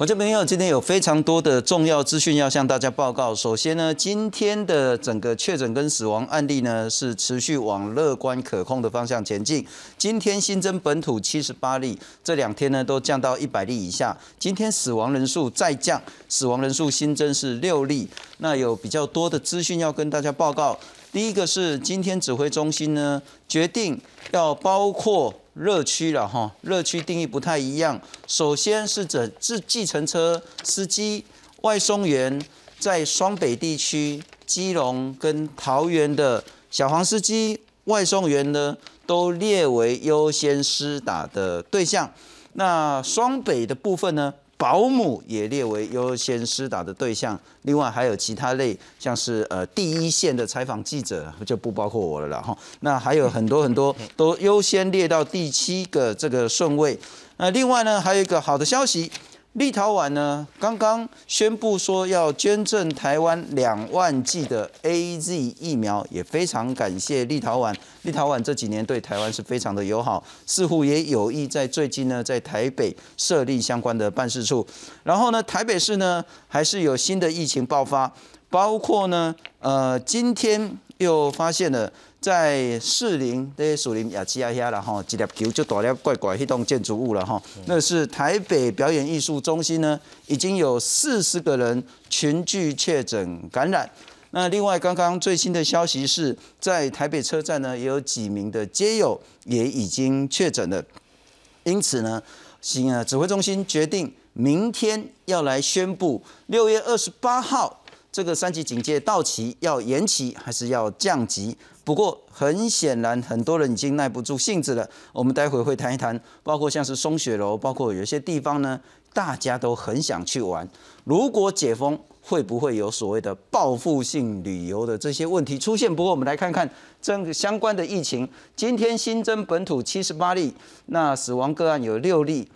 观众朋友，今天有非常多的重要资讯要向大家报告。首先呢，今天的整个确诊跟死亡案例呢是持续往乐观可控的方向前进。今天新增本土七十八例，这两天呢都降到一百例以下。今天死亡人数再降，死亡人数新增是六例。那有比较多的资讯要跟大家报告。第一个是今天指挥中心呢决定要包括。热区了哈，热区定义不太一样。首先是指自计程车司机、外送员，在双北地区、基隆跟桃园的小黄司机、外送员呢，都列为优先施打的对象。那双北的部分呢？保姆也列为优先施打的对象，另外还有其他类，像是呃第一线的采访记者就不包括我了了哈。那还有很多很多都优先列到第七个这个顺位。那另外呢，还有一个好的消息。立陶宛呢，刚刚宣布说要捐赠台湾两万剂的 A Z 疫苗，也非常感谢立陶宛。立陶宛这几年对台湾是非常的友好，似乎也有意在最近呢，在台北设立相关的办事处。然后呢，台北市呢，还是有新的疫情爆发，包括呢，呃，今天又发现了。在士林这些树林也起啊遐了哈，一粒球就大粒怪怪迄栋建筑物了哈。那是台北表演艺术中心呢，已经有四十个人群聚确诊感染。那另外刚刚最新的消息是在台北车站呢，也有几名的街友也已经确诊了。因此呢，行啊指挥中心决定明天要来宣布六月二十八号这个三级警戒到期要延期还是要降级？不过很显然，很多人已经耐不住性子了。我们待会会谈一谈，包括像是松雪楼，包括有些地方呢，大家都很想去玩。如果解封，会不会有所谓的报复性旅游的这些问题出现？不过我们来看看这个相关的疫情。今天新增本土七十八例，那死亡个案有六例，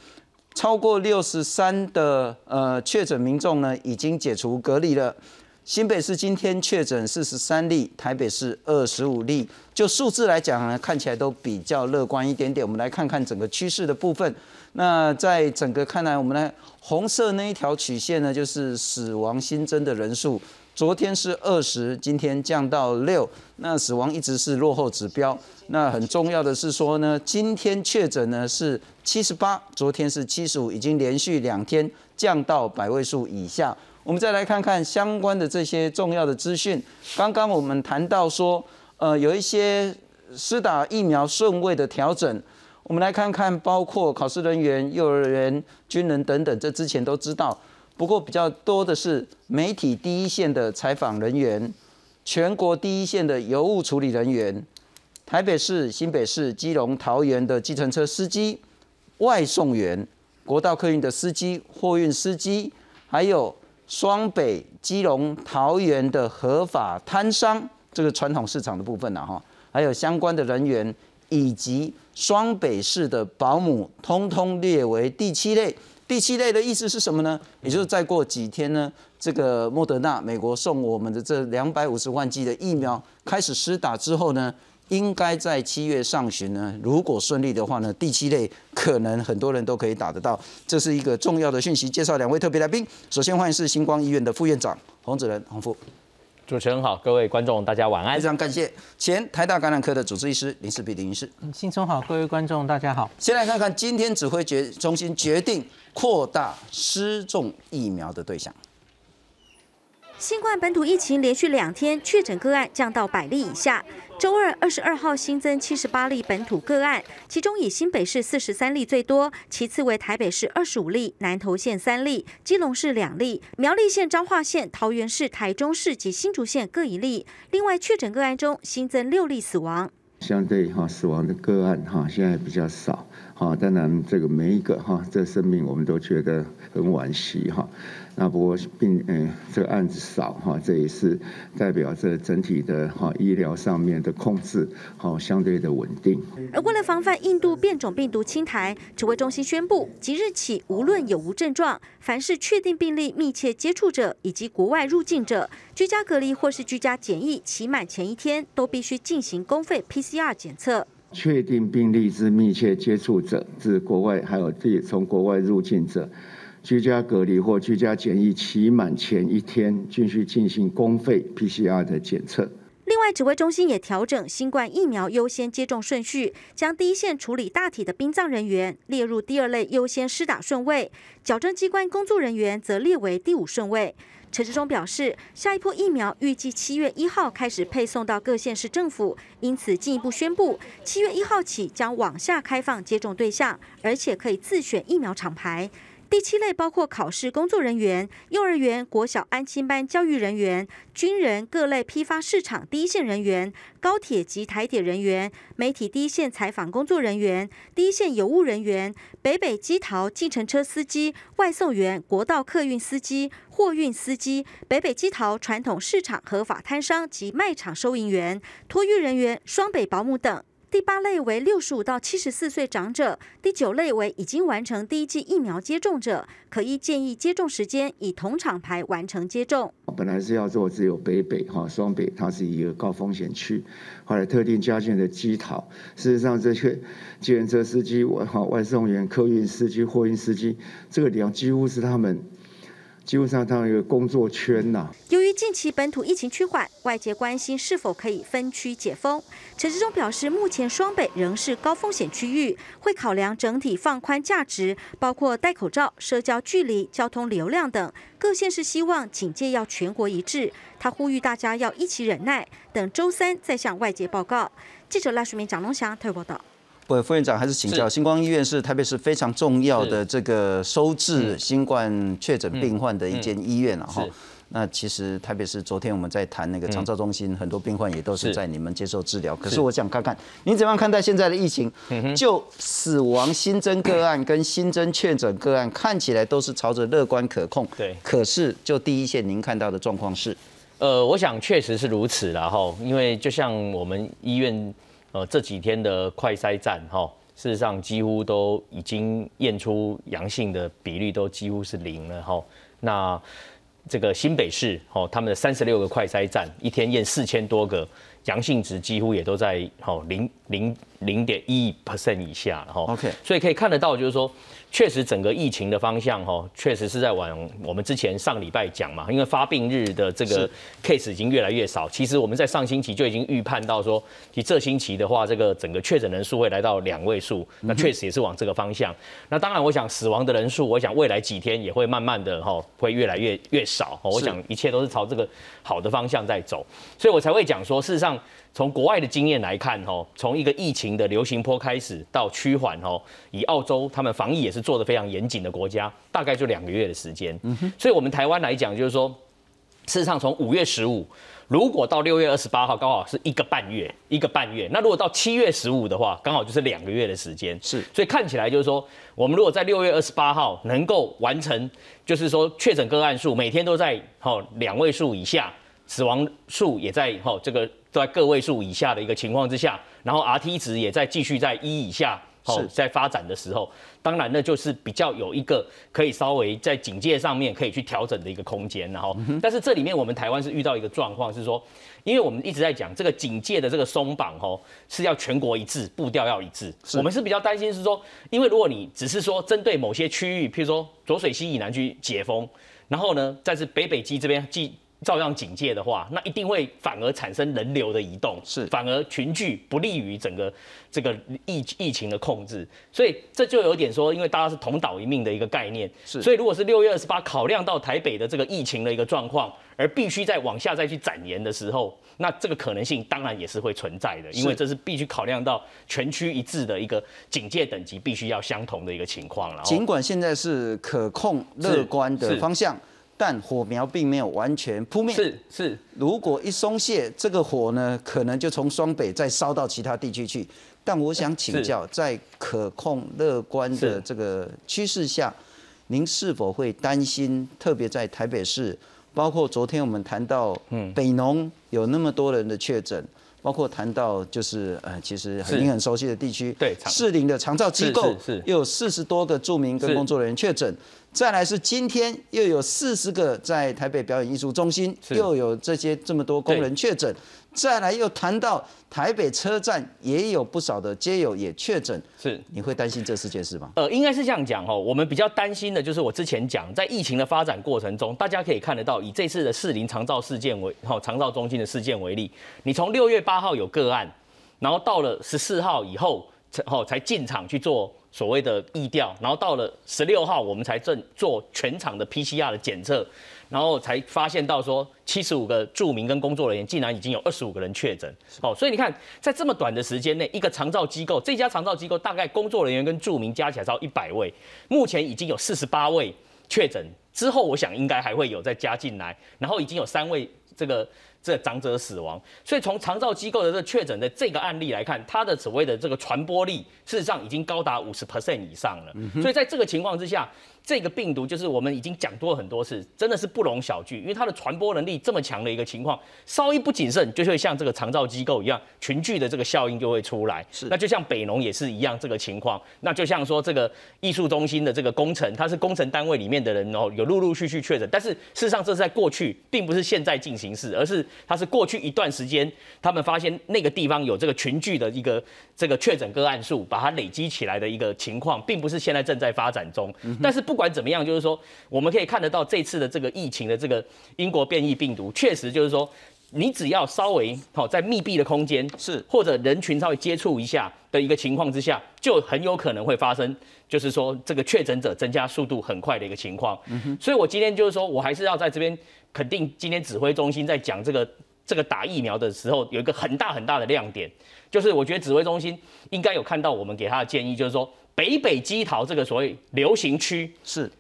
超过六十三的呃确诊民众呢，已经解除隔离了。新北市今天确诊四十三例，台北市二十五例。就数字来讲呢，看起来都比较乐观一点点。我们来看看整个趋势的部分。那在整个看来，我们来红色那一条曲线呢，就是死亡新增的人数。昨天是二十，今天降到六。那死亡一直是落后指标。那很重要的是说呢，今天确诊呢是七十八，昨天是七十五，已经连续两天降到百位数以下。我们再来看看相关的这些重要的资讯。刚刚我们谈到说，呃，有一些施打疫苗顺位的调整。我们来看看，包括考试人员、幼儿园、军人等等，这之前都知道。不过比较多的是媒体第一线的采访人员、全国第一线的邮务处理人员、台北市、新北市、基隆、桃园的计程车司机、外送员、国道客运的司机、货运司机，还有。双北、基隆、桃园的合法摊商，这个传统市场的部分呢，哈，还有相关的人员，以及双北市的保姆，通通列为第七类。第七类的意思是什么呢？也就是再过几天呢，这个莫德纳美国送我们的这两百五十万剂的疫苗开始施打之后呢？应该在七月上旬呢，如果顺利的话呢，第七类可能很多人都可以打得到，这是一个重要的讯息。介绍两位特别来宾，首先欢迎是星光医院的副院长洪子仁洪副。主持人好，各位观众大家晚安。非常感谢前台大感染科的主治医师林世碧林医师。新春好，各位观众大家好。先来看看今天指挥决中心决定扩大失重疫苗的对象。新冠本土疫情连续两天确诊个案降到百例以下。周二二十二号新增七十八例本土个案，其中以新北市四十三例最多，其次为台北市二十五例、南投县三例、基隆市两例、苗栗县、彰化县、桃园市、台中市及新竹县各一例。另外确诊个案中新增六例死亡，相对哈死亡的个案哈现在比较少。好，当然这个每一个哈这生命我们都觉得很惋惜哈。那不过病嗯，这个案子少哈，这也是代表这整体的哈医疗上面的控制好相对的稳定。而为了防范印度变种病毒侵台，指挥中心宣布，即日起无论有无症状，凡是确定病例密切接触者以及国外入境者，居家隔离或是居家检疫期满前一天，都必须进行公费 PCR 检测。确定病例之密切接触者，至国外还有自从国外入境者。居家隔离或居家检疫期满前一天，均需进行公费 PCR 的检测。另外，指挥中心也调整新冠疫苗优先接种顺序，将第一线处理大体的殡葬人员列入第二类优先施打顺位，矫正机关工作人员则列为第五顺位。陈志忠表示，下一波疫苗预计七月一号开始配送到各县市政府，因此进一步宣布，七月一号起将往下开放接种对象，而且可以自选疫苗厂牌。第七类包括考试工作人员、幼儿园、国小安亲班教育人员、军人、各类批发市场第一线人员、高铁及台铁人员、媒体第一线采访工作人员、第一线有务人员、北北基桃计程车司机、外送员、国道客运司机、货运司机、北北基桃传统市场合法摊商及卖场收银员、托运人员、双北保姆等。第八类为六十五到七十四岁长者，第九类为已经完成第一剂疫苗接种者，可依建议接种时间以同厂牌完成接种。本来是要做只有北北哈双北，它是一个高风险区，后来特定加建的基讨。事实上，这些计程车司机、外哈外送员、客运司机、货运司机，这个量几乎是他们。基本上，它一个工作圈呐。由于近期本土疫情趋缓，外界关心是否可以分区解封。陈志忠表示，目前双北仍是高风险区域，会考量整体放宽价值，包括戴口罩、社交距离、交通流量等。各县市希望警戒要全国一致。他呼吁大家要一起忍耐，等周三再向外界报告。记者赖淑明、蒋龙祥特报道。不，副院长还是请教，星光医院是台北市非常重要的这个收治新冠确诊病患的一间医院了哈。那其实台北市昨天我们在谈那个长照中心，很多病患也都是在你们接受治疗。可是我想看看您怎么样看待现在的疫情？就死亡新增个案跟新增确诊个案，看起来都是朝着乐观可控。对。可是就第一线您看到的状况是？呃，我想确实是如此然后因为就像我们医院。呃，这几天的快筛站哈，事实上几乎都已经验出阳性的比率都几乎是零了哈。那这个新北市哦，他们的三十六个快筛站一天验四千多个阳性值，几乎也都在哦零零零点一 percent 以下哈。OK，所以可以看得到，就是说。确实，整个疫情的方向哈，确实是在往我们之前上礼拜讲嘛，因为发病日的这个 case 已经越来越少。其实我们在上星期就已经预判到说，其这星期的话，这个整个确诊人数会来到两位数，那确实也是往这个方向。那当然，我想死亡的人数，我想未来几天也会慢慢的哈，会越来越越少。我想一切都是朝这个好的方向在走，所以我才会讲说，事实上。从国外的经验来看，哈，从一个疫情的流行坡开始到趋缓，吼，以澳洲他们防疫也是做的非常严谨的国家，大概就两个月的时间。嗯哼，所以我们台湾来讲，就是说，事实上从五月十五，如果到六月二十八号，刚好是一个半月，一个半月。那如果到七月十五的话，刚好就是两个月的时间。是，所以看起来就是说，我们如果在六月二十八号能够完成，就是说确诊个案数每天都在吼两位数以下，死亡数也在吼这个。在个位数以下的一个情况之下，然后 R T 值也在继续在一以下，好在发展的时候，当然那就是比较有一个可以稍微在警戒上面可以去调整的一个空间，然后，但是这里面我们台湾是遇到一个状况是说，因为我们一直在讲这个警戒的这个松绑，吼是要全国一致，步调要一致，我们是比较担心是说，因为如果你只是说针对某些区域，譬如说浊水溪以南去解封，然后呢，再是北北基这边继。照样警戒的话，那一定会反而产生人流的移动，是。反而群聚不利于整个这个疫疫情的控制，所以这就有点说，因为大家是同岛一命的一个概念，是，所以如果是六月二十八考量到台北的这个疫情的一个状况，而必须再往下再去展延的时候，那这个可能性当然也是会存在的，因为这是必须考量到全区一致的一个警戒等级必须要相同的一个情况了。尽管现在是可控乐观的方向。但火苗并没有完全扑灭。是是，如果一松懈，这个火呢，可能就从双北再烧到其他地区去。但我想请教，在可控乐观的这个趋势下，您是否会担心？特别在台北市，包括昨天我们谈到，嗯，北农有那么多人的确诊。包括谈到就是呃，其实您很熟悉的地区，对，士林的长照机构又有四十多个著名跟工作人员确诊，再来是今天又有四十个在台北表演艺术中心又有这些这么多工人确诊，再来又谈到台北车站也有不少的街友也确诊，是你会担心这四件事吗？呃，应该是这样讲哦。我们比较担心的就是我之前讲，在疫情的发展过程中，大家可以看得到，以这次的士林长照事件为好长照中心的事件为例，你从六月八号有个案，然后到了十四号以后，才后才进场去做所谓的疫调，然后到了十六号，我们才正做全场的 PCR 的检测。然后才发现到说，七十五个住民跟工作人员竟然已经有二十五个人确诊。哦，所以你看，在这么短的时间内，一个长照机构，这家长照机构大概工作人员跟住民加起来超一百位，目前已经有四十八位确诊，之后我想应该还会有再加进来，然后已经有三位这个。这长者死亡，所以从长照机构的这确诊的这个案例来看，它的所谓的这个传播力，事实上已经高达五十 percent 以上了。所以在这个情况之下，这个病毒就是我们已经讲多很多次，真的是不容小觑，因为它的传播能力这么强的一个情况，稍一不谨慎，就会像这个长照机构一样，群聚的这个效应就会出来。是，那就像北农也是一样这个情况，那就像说这个艺术中心的这个工程，它是工程单位里面的人哦，有陆陆续续确诊，但是事实上这是在过去，并不是现在进行式，而是。它是过去一段时间，他们发现那个地方有这个群聚的一个这个确诊个案数，把它累积起来的一个情况，并不是现在正在发展中。但是不管怎么样，就是说我们可以看得到这次的这个疫情的这个英国变异病毒，确实就是说，你只要稍微好在密闭的空间是或者人群稍微接触一下的一个情况之下，就很有可能会发生，就是说这个确诊者增加速度很快的一个情况。嗯所以我今天就是说我还是要在这边。肯定今天指挥中心在讲这个这个打疫苗的时候，有一个很大很大的亮点，就是我觉得指挥中心应该有看到我们给他的建议，就是说北北基桃这个所谓流行区是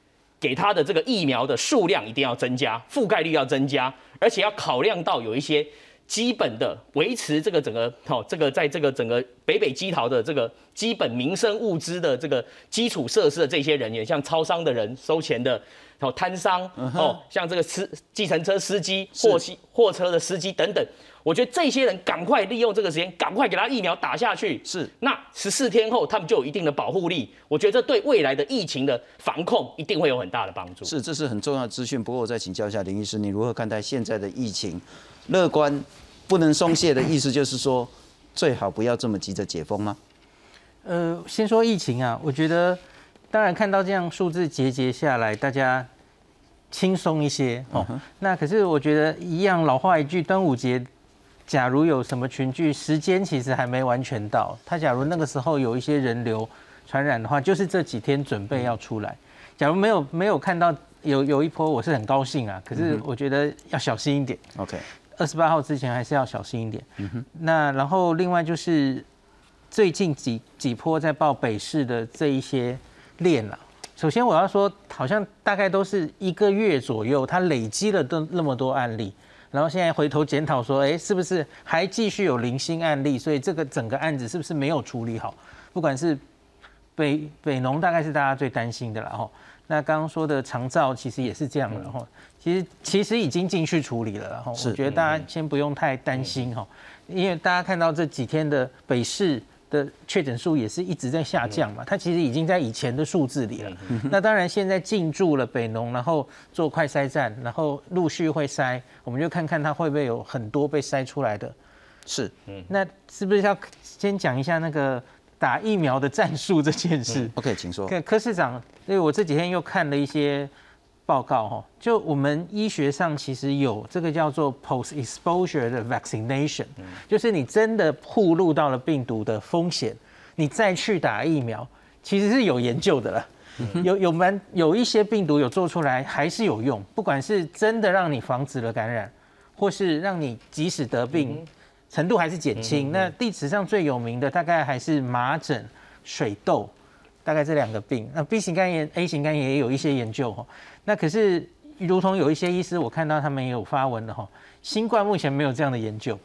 给他的这个疫苗的数量一定要增加，覆盖率要增加，而且要考量到有一些基本的维持这个整个好这个在这个整个北北基桃的这个基本民生物资的这个基础设施的这些人员，像超商的人、收钱的。然后摊商哦，像这个司计程车司机、货机货车的司机等等，我觉得这些人赶快利用这个时间，赶快给他疫苗打下去。是，那十四天后他们就有一定的保护力。我觉得这对未来的疫情的防控一定会有很大的帮助。是，这是很重要的资讯。不过我再请教一下林医师，你如何看待现在的疫情？乐观，不能松懈的意思就是说，最好不要这么急着解封吗？呃，先说疫情啊，我觉得。当然看到这样数字节节下来，大家轻松一些哦。那可是我觉得一样老话一句，端午节假如有什么群聚，时间其实还没完全到。他假如那个时候有一些人流传染的话，就是这几天准备要出来。假如没有没有看到有有一波，我是很高兴啊。可是我觉得要小心一点。OK，二十八号之前还是要小心一点。嗯哼那然后另外就是最近几几波在报北市的这一些。练了，首先我要说，好像大概都是一个月左右，它累积了都那么多案例，然后现在回头检讨说，哎，是不是还继续有零星案例？所以这个整个案子是不是没有处理好？不管是北北农，大概是大家最担心的了哈。那刚刚说的长照其实也是这样的哈，其实其实已经进去处理了，然后我觉得大家先不用太担心哈，因为大家看到这几天的北市。的确诊数也是一直在下降嘛，它其实已经在以前的数字里了。那当然现在进驻了北农，然后做快筛站，然后陆续会筛，我们就看看它会不会有很多被筛出来的。是，嗯，那是不是要先讲一下那个打疫苗的战术这件事？OK，请说。柯柯市长，因为我这几天又看了一些。报告哈，就我们医学上其实有这个叫做 post exposure 的 vaccination，就是你真的暴露到了病毒的风险，你再去打疫苗，其实是有研究的了。有有蛮有一些病毒有做出来还是有用，不管是真的让你防止了感染，或是让你即使得病程度还是减轻。那历史上最有名的大概还是麻疹、水痘，大概这两个病。那 B 型肝炎、A 型肝炎也有一些研究哈。那可是，如同有一些医师，我看到他们也有发文的哈。新冠目前没有这样的研究，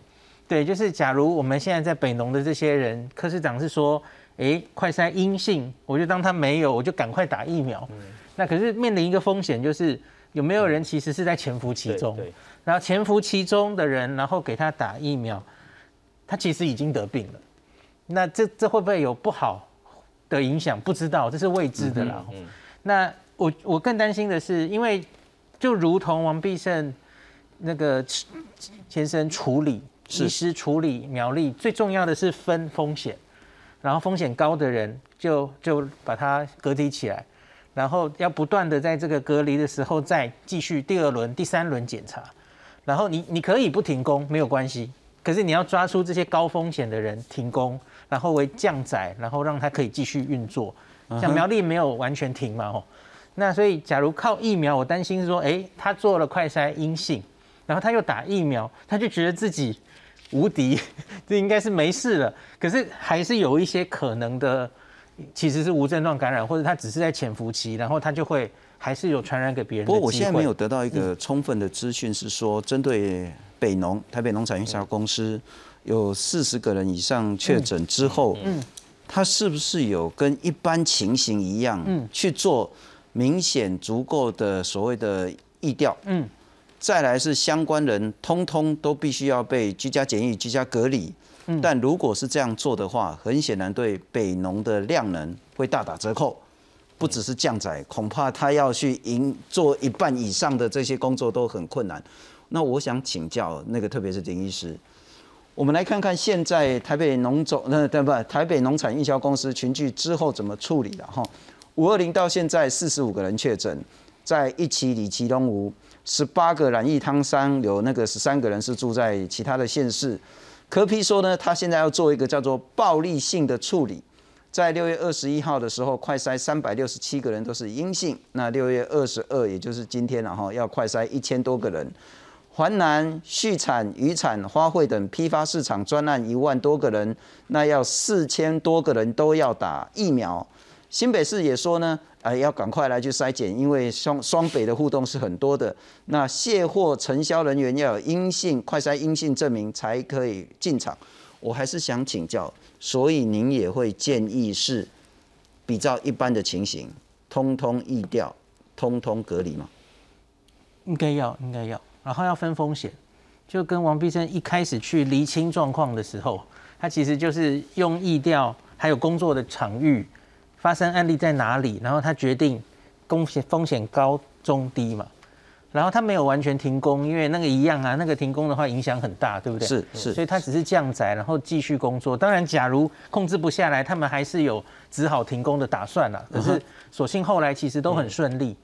对，就是假如我们现在在北农的这些人，科室长是说，哎，快筛阴性，我就当他没有，我就赶快打疫苗。那可是面临一个风险，就是有没有人其实是在潜伏其中，然后潜伏其中的人，然后给他打疫苗，他其实已经得病了。那这这会不会有不好的影响？不知道，这是未知的啦。那。我我更担心的是，因为就如同王必胜那个先生处理医师处理苗栗，最重要的是分风险，然后风险高的人就就把它隔离起来，然后要不断的在这个隔离的时候再继续第二轮、第三轮检查，然后你你可以不停工没有关系，可是你要抓出这些高风险的人停工，然后为降载，然后让它可以继续运作。像苗栗没有完全停嘛吼，那所以假如靠疫苗，我担心是说，哎，他做了快筛阴性，然后他又打疫苗，他就觉得自己无敌，这应该是没事了。可是还是有一些可能的，其实是无症状感染，或者他只是在潜伏期，然后他就会还是有传染给别人。不过我现在没有得到一个充分的资讯，是说针对北农台北农产运销公司有四十个人以上确诊之后，嗯，他是不是有跟一般情形一样，嗯，去做明显足够的所谓的疫调，嗯，再来是相关人通通都必须要被居家检疫、居家隔离。但如果是这样做的话，很显然对北农的量能会大打折扣，不只是降载，恐怕他要去营做一半以上的这些工作都很困难。那我想请教那个，特别是林医师，我们来看看现在台北农总那对不？台北农产运销公司群聚之后怎么处理的哈？五二零到现在四十五个人确诊，在一期里其东吴十八个染疫汤山，有那个十三个人是住在其他的县市。柯批说呢，他现在要做一个叫做暴力性的处理，在六月二十一号的时候，快筛三百六十七个人都是阴性。那六月二十二，也就是今天了哈，要快筛一千多个人。环南畜产、渔产、花卉等批发市场专案一万多个人，那要四千多个人都要打疫苗。新北市也说呢。哎，要赶快来去筛检，因为双双北的互动是很多的。那卸货承销人员要有阴性快筛阴性证明才可以进场。我还是想请教，所以您也会建议是比照一般的情形，通通疫调，通通隔离吗？应该要，应该要。然后要分风险，就跟王必胜一开始去厘清状况的时候，他其实就是用意调，还有工作的场域。发生案例在哪里？然后他决定风险风险高中低嘛，然后他没有完全停工，因为那个一样啊，那个停工的话影响很大，对不对？是是，所以他只是降载，然后继续工作。当然，假如控制不下来，他们还是有只好停工的打算了。可是，所幸后来其实都很顺利。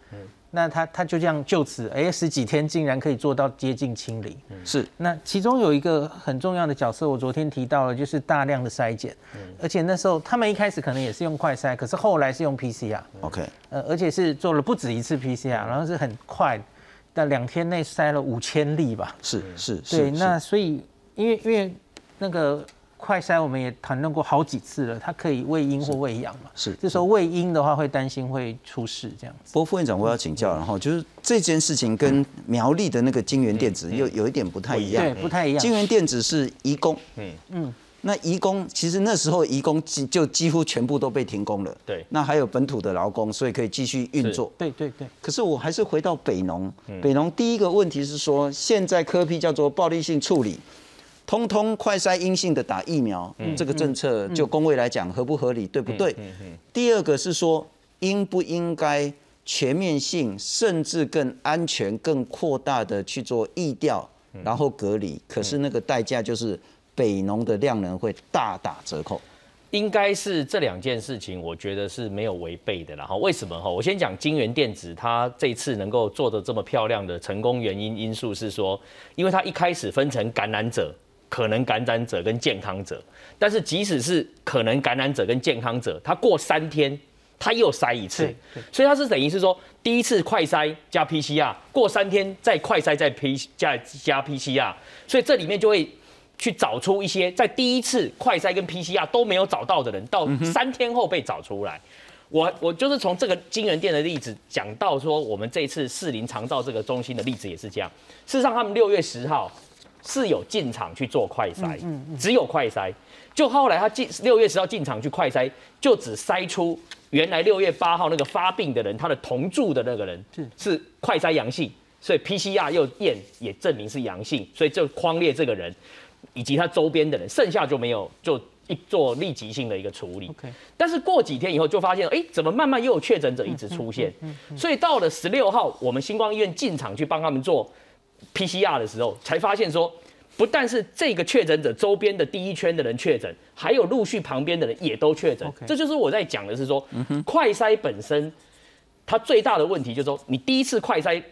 那他他就这样就此，哎，十几天竟然可以做到接近清零。是。那其中有一个很重要的角色，我昨天提到了，就是大量的筛检。而且那时候他们一开始可能也是用快筛，可是后来是用 PCR。OK。呃，而且是做了不止一次 PCR，然后是很快，但两天内筛了五千例吧。是是。对，那所以因为因为那个。快筛我们也谈论过好几次了，它可以喂阴或喂阳嘛？是，这时候喂阴的话会担心会出事这样子。不过副院长，我要请教，然后就是这件事情跟苗栗的那个金源电子又有一点不太一样。对，不太一样。金源电子是移工，嗯嗯，那移工其实那时候移工几就几乎全部都被停工了。对，那还有本土的劳工，所以可以继续运作。对对对。可是我还是回到北农，北农第一个问题是说，现在科批叫做暴力性处理。通通快筛阴性的打疫苗，这个政策就工位来讲合不合理，对不对？第二个是说应不应该全面性，甚至更安全、更扩大的去做疫调，然后隔离。可是那个代价就是北农的量能会大打折扣。应该是这两件事情，我觉得是没有违背的。然后为什么哈？我先讲金源电子，它这次能够做的这么漂亮的成功原因因素是说，因为它一开始分成感染者。可能感染者跟健康者，但是即使是可能感染者跟健康者，他过三天他又筛一次，所以他是等于是说第一次快筛加 PCR，过三天再快筛再 P 加加 PCR，所以这里面就会去找出一些在第一次快筛跟 PCR 都没有找到的人，到三天后被找出来。我我就是从这个金源店的例子讲到说，我们这次四林长照这个中心的例子也是这样。事实上，他们六月十号。是有进场去做快筛，只有快筛。就后来他进六月十号进场去快筛，就只筛出原来六月八号那个发病的人，他的同住的那个人是快筛阳性，所以 PCR 又验也证明是阳性，所以就框列这个人以及他周边的人，剩下就没有就一做立即性的一个处理。但是过几天以后就发现，哎，怎么慢慢又有确诊者一直出现？所以到了十六号，我们星光医院进场去帮他们做。PCR 的时候才发现说不但是这个确诊者周边的第一圈的人确诊，还有陆续旁边的人也都确诊。这就是我在讲的是说，快筛本身它最大的问题就是说，你第一次快筛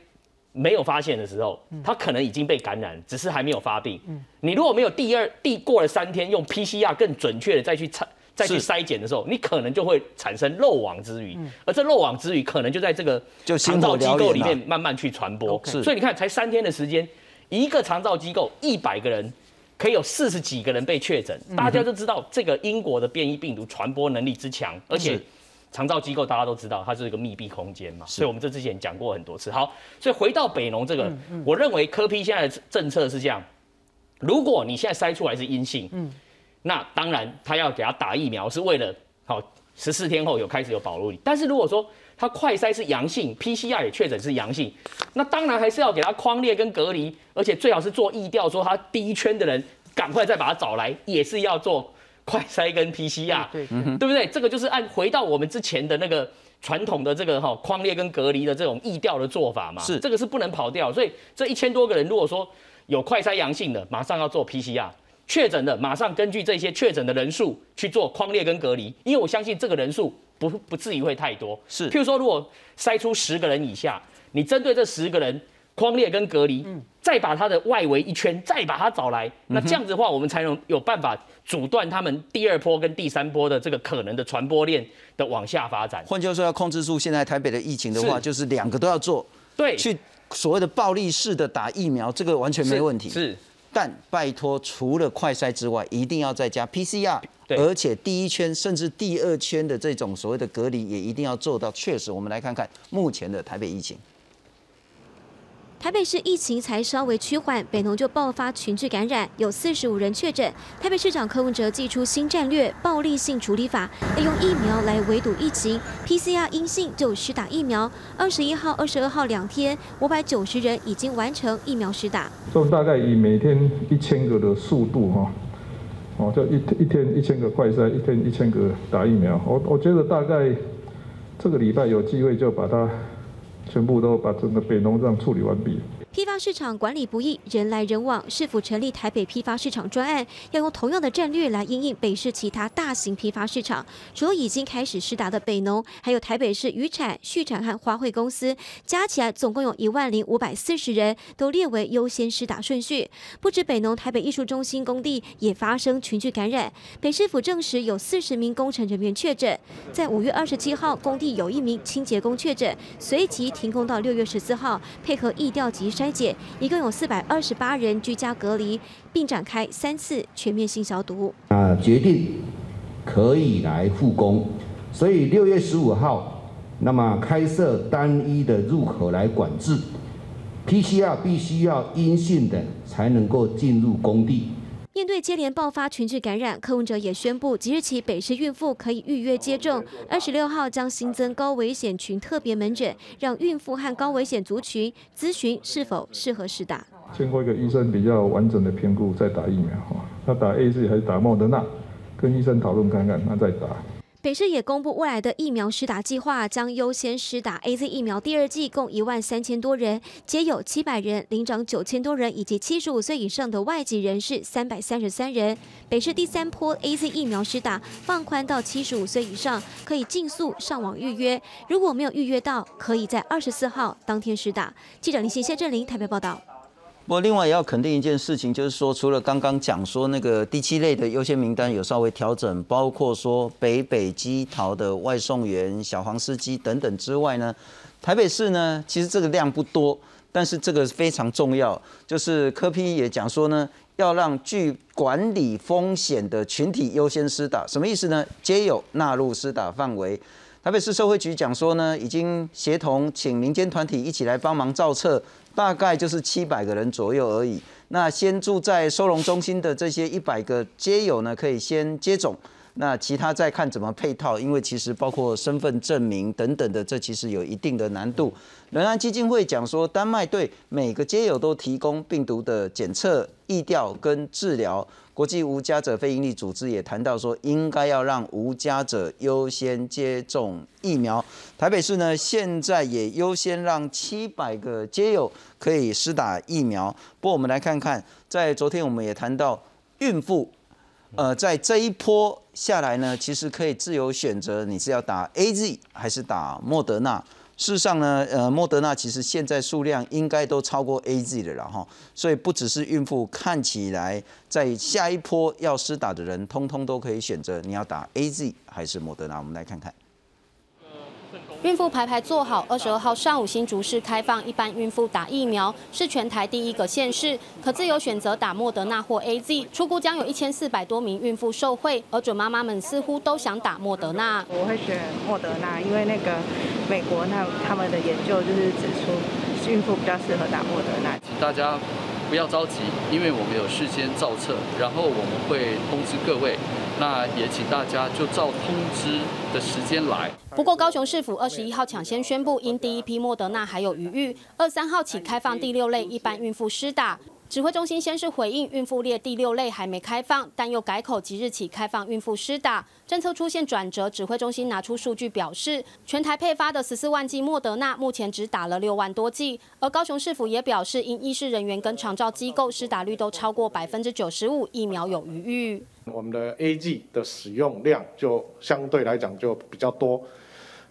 没有发现的时候，他可能已经被感染，只是还没有发病。你如果没有第二第过了三天用 PCR 更准确的再去测。再去筛检的时候，你可能就会产生漏网之鱼，而这漏网之鱼可能就在这个肠道机构里面慢慢去传播。所以你看，才三天的时间，一个肠道机构一百个人，可以有四十几个人被确诊。大家就知道这个英国的变异病毒传播能力之强，而且肠道机构大家都知道它是一个密闭空间嘛。所以我们这之前讲过很多次。好，所以回到北农这个，我认为科批现在的政策是这样：如果你现在筛出来是阴性，嗯。那当然，他要给他打疫苗是为了好十四天后有开始有保护力。但是如果说他快筛是阳性，PCR 也确诊是阳性，那当然还是要给他框列跟隔离，而且最好是做疫调，说他第一圈的人赶快再把他找来，也是要做快筛跟 PCR，对对不对？这个就是按回到我们之前的那个传统的这个哈框列跟隔离的这种疫调的做法嘛，是这个是不能跑掉。所以这一千多个人，如果说有快筛阳性的，马上要做 PCR。确诊的马上根据这些确诊的人数去做框列跟隔离，因为我相信这个人数不不至于会太多。是，譬如说，如果筛出十个人以下，你针对这十个人框列跟隔离，再把他的外围一圈，再把他找来，那这样子的话，我们才能有办法阻断他们第二波跟第三波的这个可能的传播链的往下发展。换句话说，要控制住现在台北的疫情的话，就是两个都要做。对，去所谓的暴力式的打疫苗，这个完全没问题。是。但拜托，除了快筛之外，一定要再加 PCR，而且第一圈甚至第二圈的这种所谓的隔离也一定要做到。确实，我们来看看目前的台北疫情。台北市疫情才稍微趋缓，北农就爆发群聚感染，有四十五人确诊。台北市长柯文哲祭出新战略——暴力性处理法，要用疫苗来围堵疫情。PCR 阴性就施打疫苗。二十一号、二十二号两天，五百九十人已经完成疫苗施打。就大概以每天一千个的速度，哈，哦，就一一天一千个快筛，一天一千个打疫苗。我我觉得大概这个礼拜有机会就把它。全部都把整个北农这样处理完毕。批发市场管理不易，人来人往，是否成立台北批发市场专案，要用同样的战略来应应北市其他大型批发市场。除了已经开始施打的北农，还有台北市渔产、畜产和花卉公司，加起来总共有一万零五百四十人，都列为优先施打顺序。不止北农台北艺术中心工地也发生群聚感染，北市府证实有四十名工程人员确诊。在五月二十七号，工地有一名清洁工确诊，随即停工到六月十四号，配合疫调及筛检，一共有四百二十八人居家隔离，并展开三次全面性消毒。啊，决定可以来复工，所以六月十五号，那么开设单一的入口来管制，PCR 必须要阴性的才能够进入工地。面对接连爆发群聚感染，柯文哲也宣布，即日起北市孕妇可以预约接种。二十六号将新增高危险群特别门诊，让孕妇和高危险族群咨询是否适合施打。经过一个医生比较完整的评估再打疫苗哈，那打 A Z 还是打莫德纳，跟医生讨论看看，那再打。北市也公布未来的疫苗施打计划，将优先施打 A Z 疫苗第二剂，共一万三千多人，皆有七百人，领长九千多人，以及七十五岁以上的外籍人士三百三十三人。北市第三波 A Z 疫苗施打放宽到七十五岁以上，可以尽速上网预约。如果没有预约到，可以在二十四号当天施打。记者林信谢振林台北报道。不过，另外也要肯定一件事情，就是说，除了刚刚讲说那个第七类的优先名单有稍微调整，包括说北北基桃的外送员、小黄司机等等之外呢，台北市呢，其实这个量不多，但是这个非常重要，就是科批也讲说呢，要让具管理风险的群体优先施打，什么意思呢？皆有纳入施打范围。台北市社会局讲说呢，已经协同请民间团体一起来帮忙造册。大概就是七百个人左右而已。那先住在收容中心的这些一百个街友呢，可以先接种。那其他再看怎么配套，因为其实包括身份证明等等的，这其实有一定的难度。仁安基金会讲说，丹麦对每个街友都提供病毒的检测、疫调跟治疗。国际无家者非营利组织也谈到说，应该要让无家者优先接种疫苗。台北市呢，现在也优先让七百个街友可以施打疫苗。不过我们来看看，在昨天我们也谈到孕妇，呃，在这一波下来呢，其实可以自由选择你是要打 A Z 还是打莫德纳。事实上呢，呃，莫德纳其实现在数量应该都超过 A Z 的了哈，所以不只是孕妇，看起来在下一波要施打的人，通通都可以选择你要打 A Z 还是莫德纳。我们来看看。孕妇排排坐好。二十二号上午，新竹市开放一般孕妇打疫苗，是全台第一个县市，可自由选择打莫德纳或 A Z。出估将有一千四百多名孕妇受惠，而准妈妈们似乎都想打莫德纳。我会选莫德纳，因为那个美国那他们的研究就是指出，孕妇比较适合打莫德纳。请大家不要着急，因为我们有事先造册，然后我们会通知各位。那也请大家就照通知的时间来。不过高雄市府二十一号抢先宣布，因第一批莫德纳还有余裕，二三号起开放第六类一般孕妇施打。指挥中心先是回应孕妇列第六类还没开放，但又改口即日起开放孕妇施打。政策出现转折，指挥中心拿出数据表示，全台配发的十四万剂莫德纳目前只打了六万多剂。而高雄市府也表示，因医师人员跟长照机构施打率都超过百分之九十五，疫苗有余裕。我们的 A G 的使用量就相对来讲就比较多，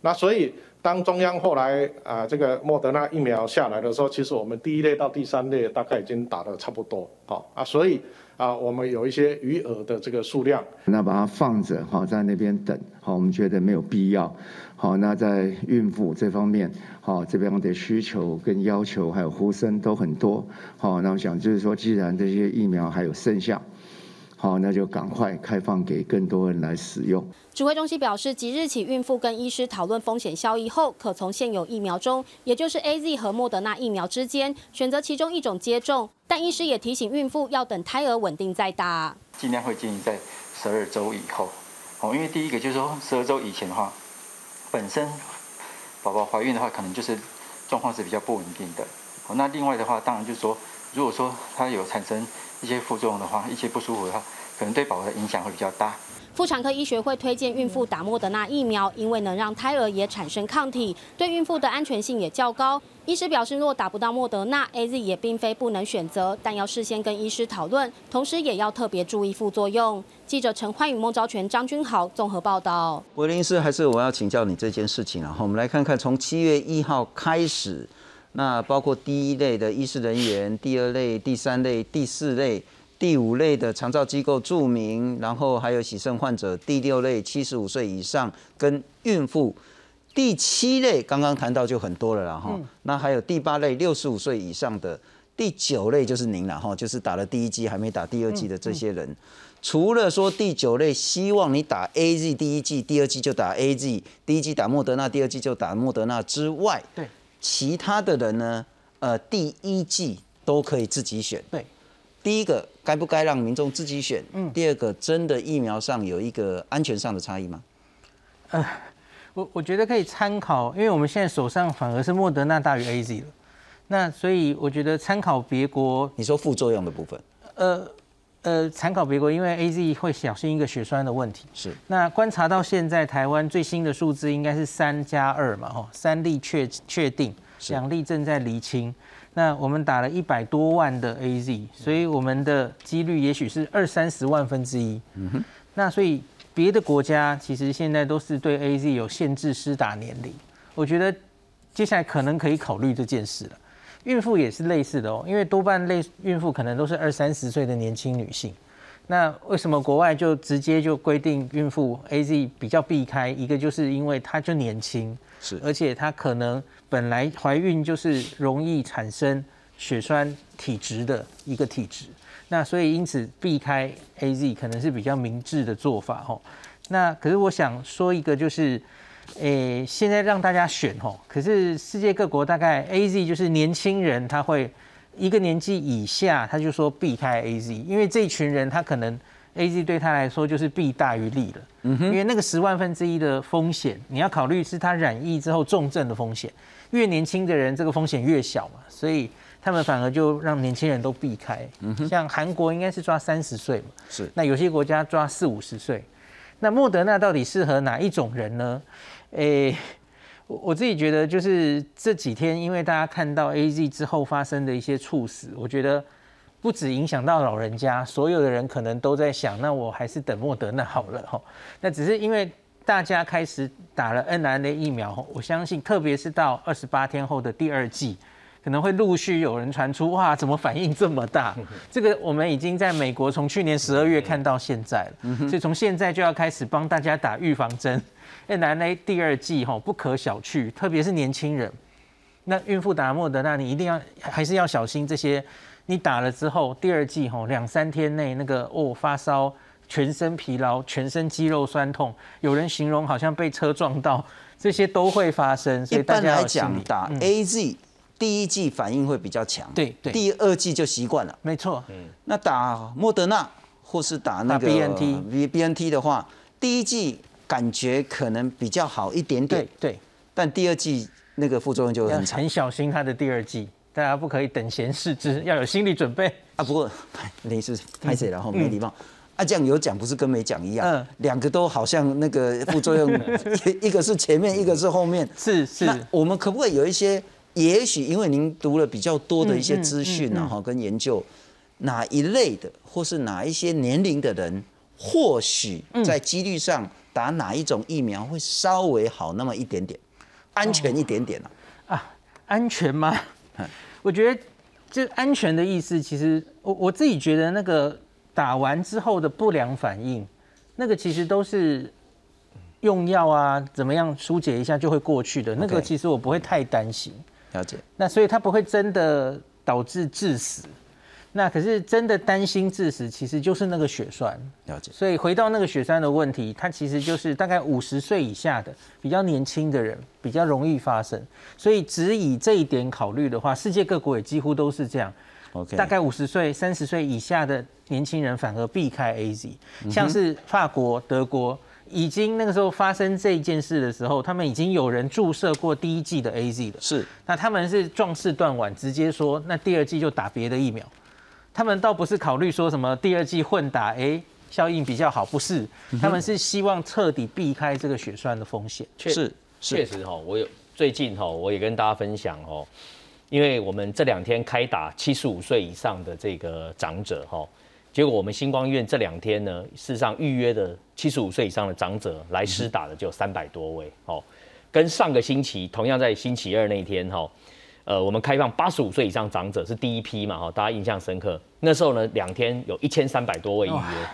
那所以。当中央后来啊，这个莫德纳疫苗下来的时候，其实我们第一类到第三类大概已经打的差不多，好啊，所以啊，我们有一些余额的这个数量，那把它放着，好在那边等，好，我们觉得没有必要，好，那在孕妇这方面，好这边的需求跟要求还有呼声都很多，好，那我想就是说，既然这些疫苗还有剩下。好，那就赶快开放给更多人来使用。指挥中心表示，即日起，孕妇跟医师讨论风险效益后，可从现有疫苗中，也就是 A Z 和莫德纳疫苗之间选择其中一种接种。但医师也提醒孕妇要等胎儿稳定再打，尽量会建议在十二周以后。哦，因为第一个就是说，十二周以前的话，本身宝宝怀孕的话，可能就是状况是比较不稳定的。哦，那另外的话，当然就是说，如果说它有产生。一些副作用的话，一些不舒服的话，可能对宝宝的影响会比较大。妇产科医学会推荐孕妇打莫德纳疫苗，因为能让胎儿也产生抗体，对孕妇的安全性也较高。医师表示，若打不到莫德纳，A Z 也并非不能选择，但要事先跟医师讨论，同时也要特别注意副作用。记者陈欢宇、孟昭全、张君豪综合报道。柏林师，还是我要请教你这件事情啊？我们来看看，从七月一号开始。那包括第一类的医师人员，第二类、第三类、第四类、第五类的长照机构著名，然后还有洗肾患者，第六类七十五岁以上跟孕妇，第七类刚刚谈到就很多了啦哈。那还有第八类六十五岁以上的，第九类就是您了哈，就是打了第一剂还没打第二剂的这些人。除了说第九类希望你打 A Z 第一剂，第二剂就打 A Z，第一剂打莫德纳，第二剂就打莫德纳之外，对。其他的人呢？呃，第一季都可以自己选。对，第一个该不该让民众自己选？嗯。第二个，真的疫苗上有一个安全上的差异吗？呃，我我觉得可以参考，因为我们现在手上反而是莫德纳大于 A Z 了。那所以我觉得参考别国，你说副作用的部分？呃呃，参考别国，因为 A Z 会小心一个血栓的问题。是。那观察到现在台湾最新的数字应该是三加二嘛？吼，三例确确定。两例正在厘清，那我们打了一百多万的 A Z，所以我们的几率也许是二三十万分之一。嗯哼，那所以别的国家其实现在都是对 A Z 有限制施打年龄，我觉得接下来可能可以考虑这件事了。孕妇也是类似的哦，因为多半类孕妇可能都是二三十岁的年轻女性，那为什么国外就直接就规定孕妇 A Z 比较避开？一个就是因为她就年轻。是，而且她可能本来怀孕就是容易产生血栓体质的一个体质，那所以因此避开 A Z 可能是比较明智的做法哦。那可是我想说一个就是，诶，现在让大家选哦，可是世界各国大概 A Z 就是年轻人他会一个年纪以下他就说避开 A Z，因为这一群人他可能 A Z 对他来说就是弊大于利了。嗯哼，因为那个十万分之一的风险，你要考虑是他染疫之后重症的风险，越年轻的人这个风险越小嘛，所以他们反而就让年轻人都避开。嗯，像韩国应该是抓三十岁嘛，是，那有些国家抓四五十岁。那莫德纳到底适合哪一种人呢？诶，我我自己觉得就是这几天，因为大家看到 A Z 之后发生的一些猝死，我觉得不止影响到老人家，所有的人可能都在想，那我还是等莫德那好了哈。那只是因为大家开始打了 N R N 疫苗，我相信，特别是到二十八天后的第二季。可能会陆续有人传出，哇，怎么反应这么大？这个我们已经在美国从去年十二月看到现在了，所以从现在就要开始帮大家打预防针。n r a 第二季哈不可小觑，特别是年轻人。那孕妇打莫德，那你一定要还是要小心这些。你打了之后，第二季哈两三天内那个哦发烧、全身疲劳、全身肌肉酸痛，有人形容好像被车撞到，这些都会发生。所以大家要讲，打 AZ。第一季反应会比较强，对对，第二季就习惯了，没错。嗯，那打莫德纳或是打那个 B N T B B N T 的话，第一季感觉可能比较好一点点，对对。但第二季那个副作用就很很小心它的第二季，大家不可以等闲视之，要有心理准备啊。不过 你是拍谁然后没礼貌啊？这样有讲不是跟没讲一样，嗯，两个都好像那个副作用，一个是前面，一个是后面，是是。我们可不可以有一些？也许因为您读了比较多的一些资讯啊，哈，跟研究，哪一类的或是哪一些年龄的人，或许在几率上打哪一种疫苗会稍微好那么一点点，安全一点点呢？啊，安全吗？我觉得这安全的意思，其实我我自己觉得那个打完之后的不良反应，那个其实都是用药啊，怎么样疏解一下就会过去的，那个其实我不会太担心。了解，那所以它不会真的导致致死，那可是真的担心致死，其实就是那个血栓。了解，所以回到那个血栓的问题，它其实就是大概五十岁以下的比较年轻的人比较容易发生，所以只以这一点考虑的话，世界各国也几乎都是这样。OK，大概五十岁、三十岁以下的年轻人反而避开 AZ，像是法国、德国。已经那个时候发生这件事的时候，他们已经有人注射过第一季的 A Z 了。是，那他们是壮士断腕，直接说那第二季就打别的疫苗。他们倒不是考虑说什么第二季混打，哎，效应比较好，不是，他们是希望彻底避开这个血栓的风险。是，确实哈，我有最近哈，我也跟大家分享哦，因为我们这两天开打七十五岁以上的这个长者哈。结果我们星光医院这两天呢，事实上预约的七十五岁以上的长者来施打的就有三百多位，哦，跟上个星期同样在星期二那一天，哈，呃，我们开放八十五岁以上长者是第一批嘛，哈，大家印象深刻。那时候呢，两天有一千三百多位预约，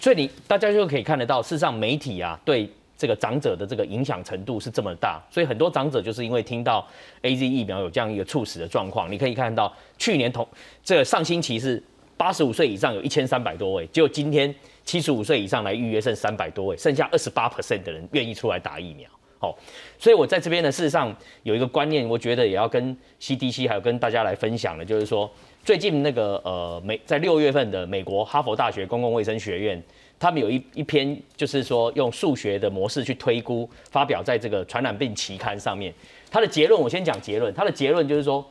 所以你大家就可以看得到，事实上媒体啊对这个长者的这个影响程度是这么大，所以很多长者就是因为听到 A Z 疫苗有这样一个猝死的状况，你可以看到去年同这个上星期是。八十五岁以上有一千三百多位，结果今天七十五岁以上来预约剩三百多位，剩下二十八 percent 的人愿意出来打疫苗。好，所以我在这边呢，事实上有一个观念，我觉得也要跟 CDC 还有跟大家来分享的，就是说最近那个呃美在六月份的美国哈佛大学公共卫生学院，他们有一一篇就是说用数学的模式去推估，发表在这个传染病期刊上面。他的结论我先讲结论，他的结论就是说。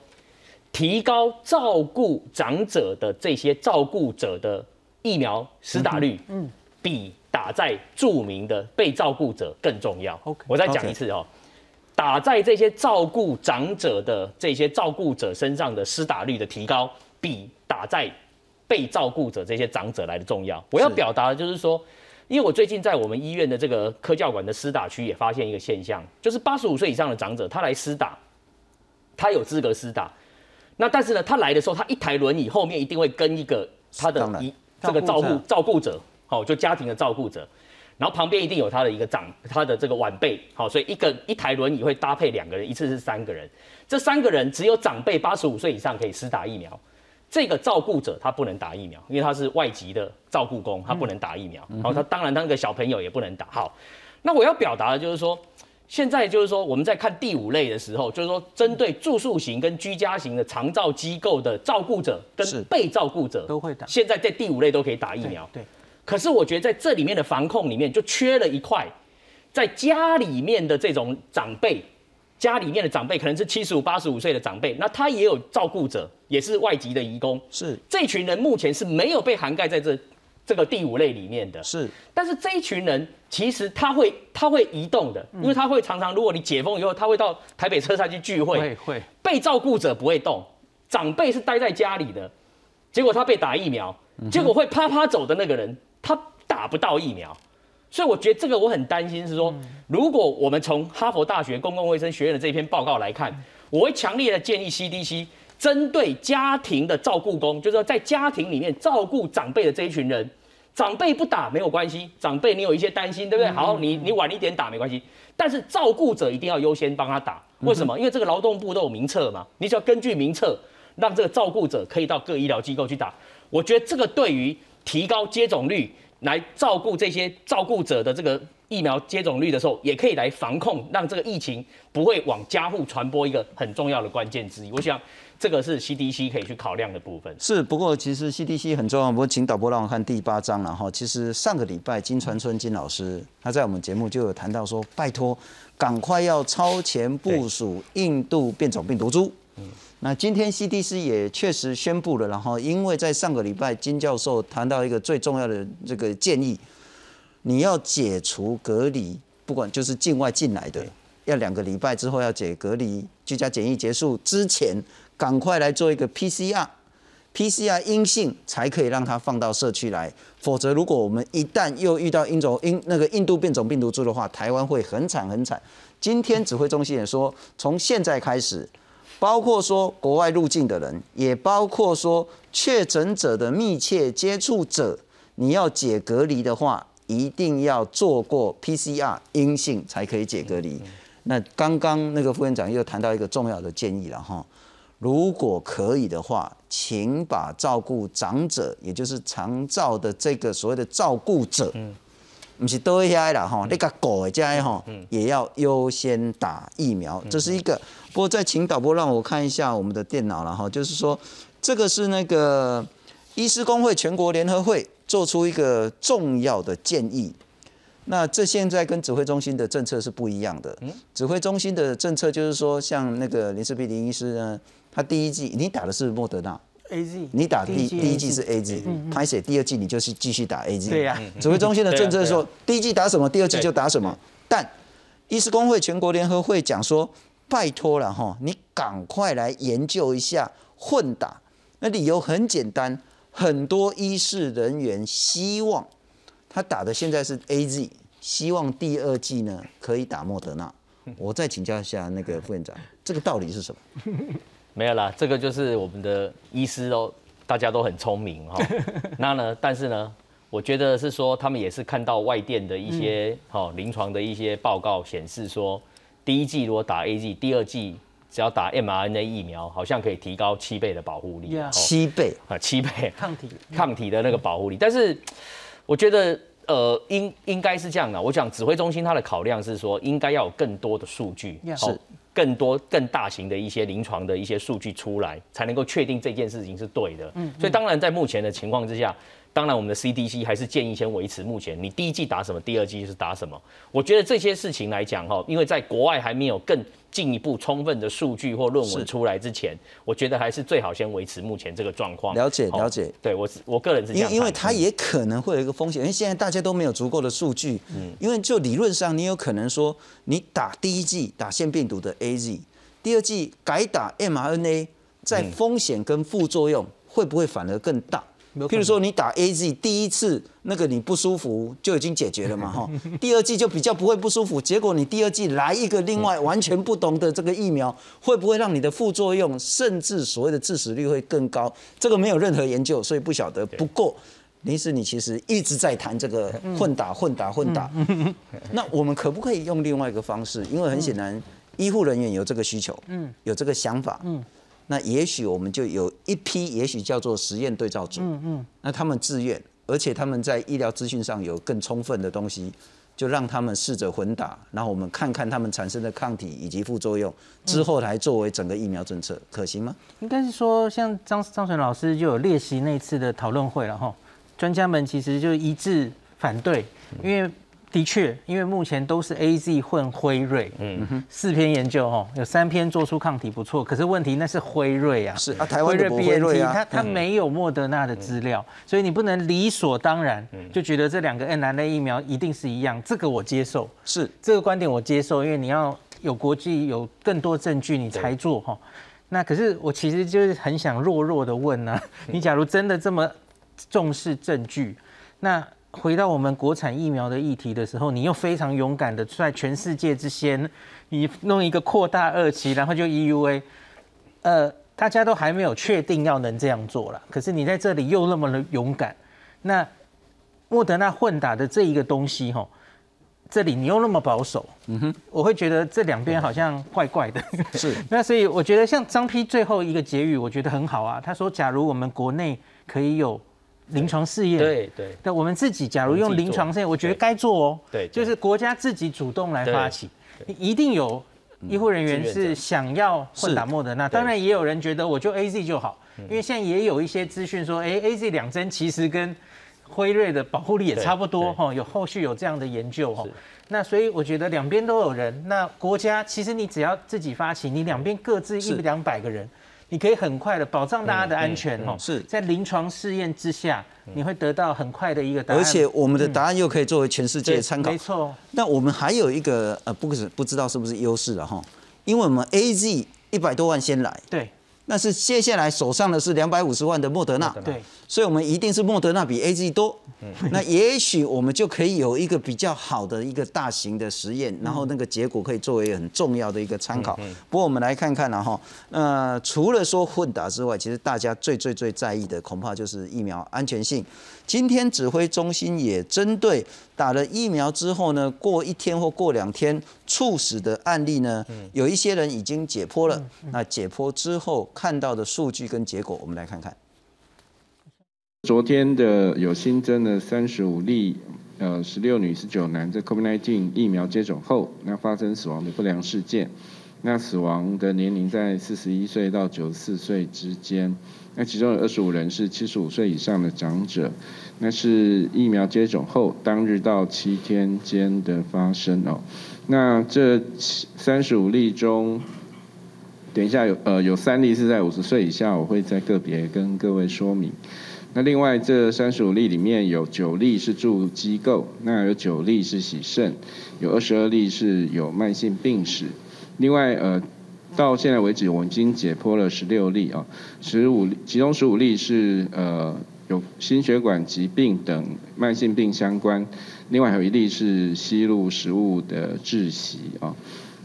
提高照顾长者的这些照顾者的疫苗施打率，嗯，比打在著名的被照顾者更重要。OK，我再讲一次哦，打在这些照顾长者的这些照顾者身上的施打率的提高，比打在被照顾者这些长者来的重要。我要表达的就是说，因为我最近在我们医院的这个科教馆的施打区也发现一个现象，就是八十五岁以上的长者，他来施打，他有资格施打。那但是呢，他来的时候，他一台轮椅后面一定会跟一个他的一这个照顾照顾者，好，就家庭的照顾者，然后旁边一定有他的一个长他的这个晚辈，好，所以一个一台轮椅会搭配两个人，一次是三个人，这三个人只有长辈八十五岁以上可以施打疫苗，这个照顾者他不能打疫苗，因为他是外籍的照顾工，他不能打疫苗，然后他当然他那个小朋友也不能打。好，那我要表达的就是说。现在就是说，我们在看第五类的时候，就是说，针对住宿型跟居家型的长照机构的照顾者跟被照顾者都会打。现在在第五类都可以打疫苗。对，可是我觉得在这里面的防控里面就缺了一块，在家里面的这种长辈，家里面的长辈可能是七十五、八十五岁的长辈，那他也有照顾者，也是外籍的移工，是这群人目前是没有被涵盖在这这个第五类里面的。是，但是这一群人其实他会他会移动的，因为他会常常，如果你解封以后，他会到台北车站去聚会，会会。被照顾者不会动，长辈是待在家里的，结果他被打疫苗，结果会啪啪走的那个人，他打不到疫苗，所以我觉得这个我很担心，是说如果我们从哈佛大学公共卫生学院的这篇报告来看，我会强烈的建议 CDC 针对家庭的照顾工，就是说在家庭里面照顾长辈的这一群人。长辈不打没有关系，长辈你有一些担心，对不对？好，你你晚一点打没关系，但是照顾者一定要优先帮他打。为什么？因为这个劳动部都有名册嘛，你只要根据名册，让这个照顾者可以到各医疗机构去打。我觉得这个对于提高接种率，来照顾这些照顾者的这个疫苗接种率的时候，也可以来防控，让这个疫情不会往家户传播一个很重要的关键之一。我想。这个是 CDC 可以去考量的部分。是，不过其实 CDC 很重要。不过请导播让我看第八章了哈。其实上个礼拜金传春金老师他在我们节目就有谈到说，拜托赶快要超前部署印度变种病毒株。嗯。那今天 CDC 也确实宣布了，然后因为在上个礼拜金教授谈到一个最重要的这个建议，你要解除隔离，不管就是境外进来的，要两个礼拜之后要解隔离，居家检疫结束之前。赶快来做一个 PCR，PCR 阴性才可以让它放到社区来，否则如果我们一旦又遇到印种印那个印度变种病毒株的话，台湾会很惨很惨。今天指挥中心也说，从现在开始，包括说国外入境的人，也包括说确诊者的密切接触者，你要解隔离的话，一定要做过 PCR 阴性才可以解隔离。那刚刚那个副院长又谈到一个重要的建议了哈。如果可以的话，请把照顾长者，也就是长照的这个所谓的照顾者，嗯，不是多一下啦哈，那个狗家哈，也要优先打疫苗，这是一个。不过再请导播让我看一下我们的电脑了哈，就是说这个是那个医师工会全国联合会做出一个重要的建议。那这现在跟指挥中心的政策是不一样的。指挥中心的政策就是说，像那个林世碧林医师呢。他第一季你打的是莫德纳，A Z，你打第第一季是 A Z，拍写第二季你就是继续打 A Z。对呀，指挥中心的政策说，第一季打什么，第二季就打什么。但医师工会全国联合会讲说，拜托了哈，你赶快来研究一下混打。那理由很简单，很多医事人员希望他打的现在是 A Z，希望第二季呢可以打莫德纳。我再请教一下那个副院长，这个道理是什么？没有啦，这个就是我们的医师哦，大家都很聪明哈。那呢，但是呢，我觉得是说他们也是看到外电的一些哈临床的一些报告显示说，第一季如果打 A G，第二季只要打 mRNA 疫苗，好像可以提高七倍的保护力。七倍啊，七倍抗体 抗体的那个保护力。但是我觉得呃，应应该是这样的。我想指挥中心它的考量是说，应该要有更多的数据。是。更多更大型的一些临床的一些数据出来，才能够确定这件事情是对的。嗯，所以当然在目前的情况之下，当然我们的 CDC 还是建议先维持目前，你第一季打什么，第二季是打什么。我觉得这些事情来讲哈，因为在国外还没有更进一步充分的数据或论文出来之前，我觉得还是最好先维持目前这个状况。了解了解，对我我个人是这样。因因为它也可能会有一个风险，因为现在大家都没有足够的数据。嗯，因为就理论上，你有可能说你打第一季打腺病毒的 AZ。第二季改打 mRNA，在风险跟副作用会不会反而更大？譬如说你打 AZ，第一次那个你不舒服就已经解决了嘛哈，第二季就比较不会不舒服。结果你第二季来一个另外完全不同的这个疫苗，会不会让你的副作用甚至所谓的致死率会更高？这个没有任何研究，所以不晓得。不过林师，你其实一直在谈这个混打、混打、混打。那我们可不可以用另外一个方式？因为很显然。医护人员有这个需求，嗯，有这个想法，嗯，那也许我们就有一批，也许叫做实验对照组，嗯嗯，那他们自愿，而且他们在医疗资讯上有更充分的东西，就让他们试着混打，然后我们看看他们产生的抗体以及副作用，之后来作为整个疫苗政策，可行吗？应该是说，像张张纯老师就有列席那次的讨论会了哈。专家们其实就一致反对，因为的确，因为目前都是 A Z 混辉瑞，嗯。哼，四篇研究哦，有三篇做出抗体不错，可是问题那是辉瑞啊，是啊，台湾的不辉瑞啊，它它没有莫德纳的资料，所以你不能理所当然就觉得这两个 n r n a 疫苗一定是一样，这个我接受，是。这个观点我接受，因为你要有国际有更多证据你才做哈。那可是我其实就是很想弱弱的问呢，你假如真的这么重视证据，那。回到我们国产疫苗的议题的时候，你又非常勇敢的在全世界之先，你弄一个扩大二期，然后就 EUA，呃，大家都还没有确定要能这样做了，可是你在这里又那么的勇敢，那莫德纳混打的这一个东西，哈，这里你又那么保守，嗯哼，我会觉得这两边好像怪怪的，是，那所以我觉得像张批最后一个结语，我觉得很好啊，他说，假如我们国内可以有。临床试验，对对，那我们自己假如用临床试验，我觉得该做哦。对，就是国家自己主动来发起，一定有医护人员是想要混打莫德纳，当然也有人觉得我就 A Z 就好，因为现在也有一些资讯说，哎，A Z 两针其实跟辉瑞的保护力也差不多哈，有后续有这样的研究哈。那所以我觉得两边都有人，那国家其实你只要自己发起，你两边各自一两百个人。你可以很快的保障大家的安全哦，是。在临床试验之下，你会得到很快的一个答案，而且我们的答案又可以作为全世界参考。没错。那我们还有一个呃，不是不知道是不是优势了哈，因为我们 A Z 一百多万先来，对，但是接下来手上的是两百五十万的莫德纳，对，所以我们一定是莫德纳比 A Z 多。那也许我们就可以有一个比较好的一个大型的实验，然后那个结果可以作为很重要的一个参考。不过我们来看看了哈，呃，除了说混打之外，其实大家最最最在意的恐怕就是疫苗安全性。今天指挥中心也针对打了疫苗之后呢，过一天或过两天猝死的案例呢，有一些人已经解剖了。那解剖之后看到的数据跟结果，我们来看看。昨天的有新增的三十五例，呃，十六女十九男，在 COVID-19 疫苗接种后，那发生死亡的不良事件，那死亡的年龄在四十一岁到九十四岁之间，那其中有二十五人是七十五岁以上的长者，那是疫苗接种后当日到七天间的发生哦，那这三十五例中，等一下有呃有三例是在五十岁以下，我会在个别跟各位说明。那另外这三十五例里面有九例是住机构，那有九例是洗肾，有二十二例是有慢性病史。另外呃，到现在为止我已经解剖了十六例啊，十五其中十五例是呃有心血管疾病等慢性病相关，另外还有一例是吸入食物的窒息啊。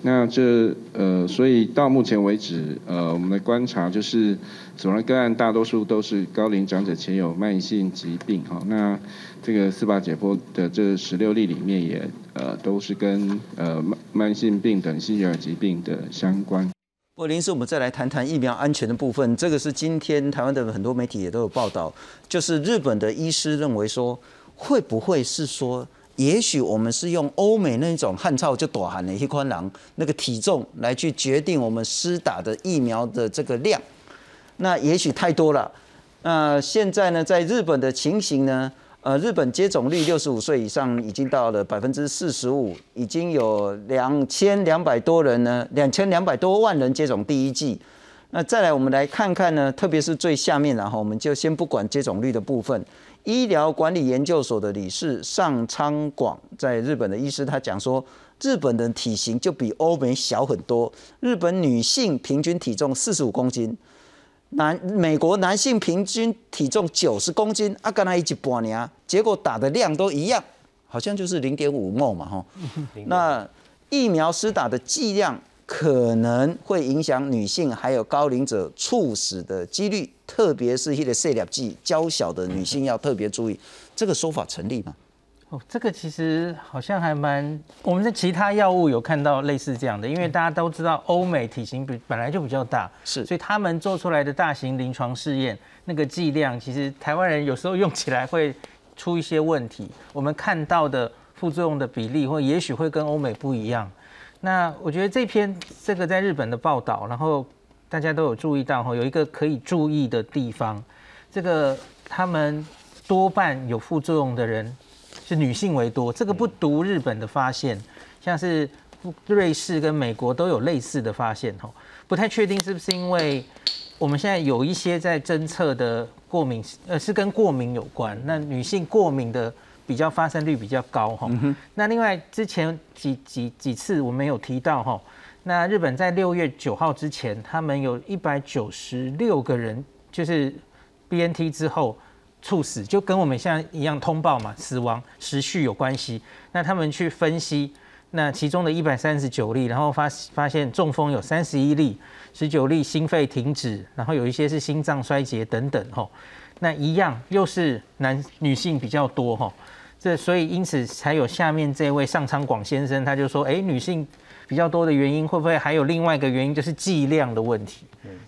那这呃，所以到目前为止，呃，我们的观察就是，死亡个案大多数都是高龄长者且有慢性疾病，哈。那这个司法解剖的这十六例里面，也呃都是跟呃慢慢性病等心血管疾病的相关。不林师，我们再来谈谈疫苗安全的部分。这个是今天台湾的很多媒体也都有报道，就是日本的医师认为说，会不会是说？也许我们是用欧美那种汉操就短喊的一宽囊那个体重来去决定我们施打的疫苗的这个量，那也许太多了。那现在呢，在日本的情形呢，呃，日本接种率六十五岁以上已经到了百分之四十五，已经有两千两百多人呢，两千两百多万人接种第一剂。那再来我们来看看呢，特别是最下面，然后我们就先不管接种率的部分。医疗管理研究所的理事上昌广在日本的医师，他讲说，日本的体型就比欧美小很多。日本女性平均体重四十五公斤，男美国男性平均体重九十公斤，啊，跟他一起半年，结果打的量都一样，好像就是零点五沫嘛，哈。那疫苗施打的剂量。可能会影响女性还有高龄者猝死的几率，特别是一些射量剂较小的女性要特别注意。这个说法成立吗？哦，这个其实好像还蛮……我们的其他药物有看到类似这样的，因为大家都知道欧美体型比本来就比较大，是，所以他们做出来的大型临床试验那个剂量，其实台湾人有时候用起来会出一些问题。我们看到的副作用的比例，或也许会跟欧美不一样。那我觉得这篇这个在日本的报道，然后大家都有注意到哈，有一个可以注意的地方，这个他们多半有副作用的人是女性为多，这个不独日本的发现，像是瑞士跟美国都有类似的发现哦，不太确定是不是因为我们现在有一些在侦测的过敏，呃，是跟过敏有关，那女性过敏的比较发生率比较高哈。那另外之前几几几次我们有提到哈，那日本在六月九号之前，他们有一百九十六个人就是 BNT 之后。猝死就跟我们现在一样通报嘛，死亡时序有关系。那他们去分析，那其中的一百三十九例，然后发发现中风有三十一例，十九例心肺停止，然后有一些是心脏衰竭等等吼。那一样又是男女性比较多吼，这所以因此才有下面这位上昌广先生，他就说，哎，女性比较多的原因会不会还有另外一个原因，就是剂量的问题？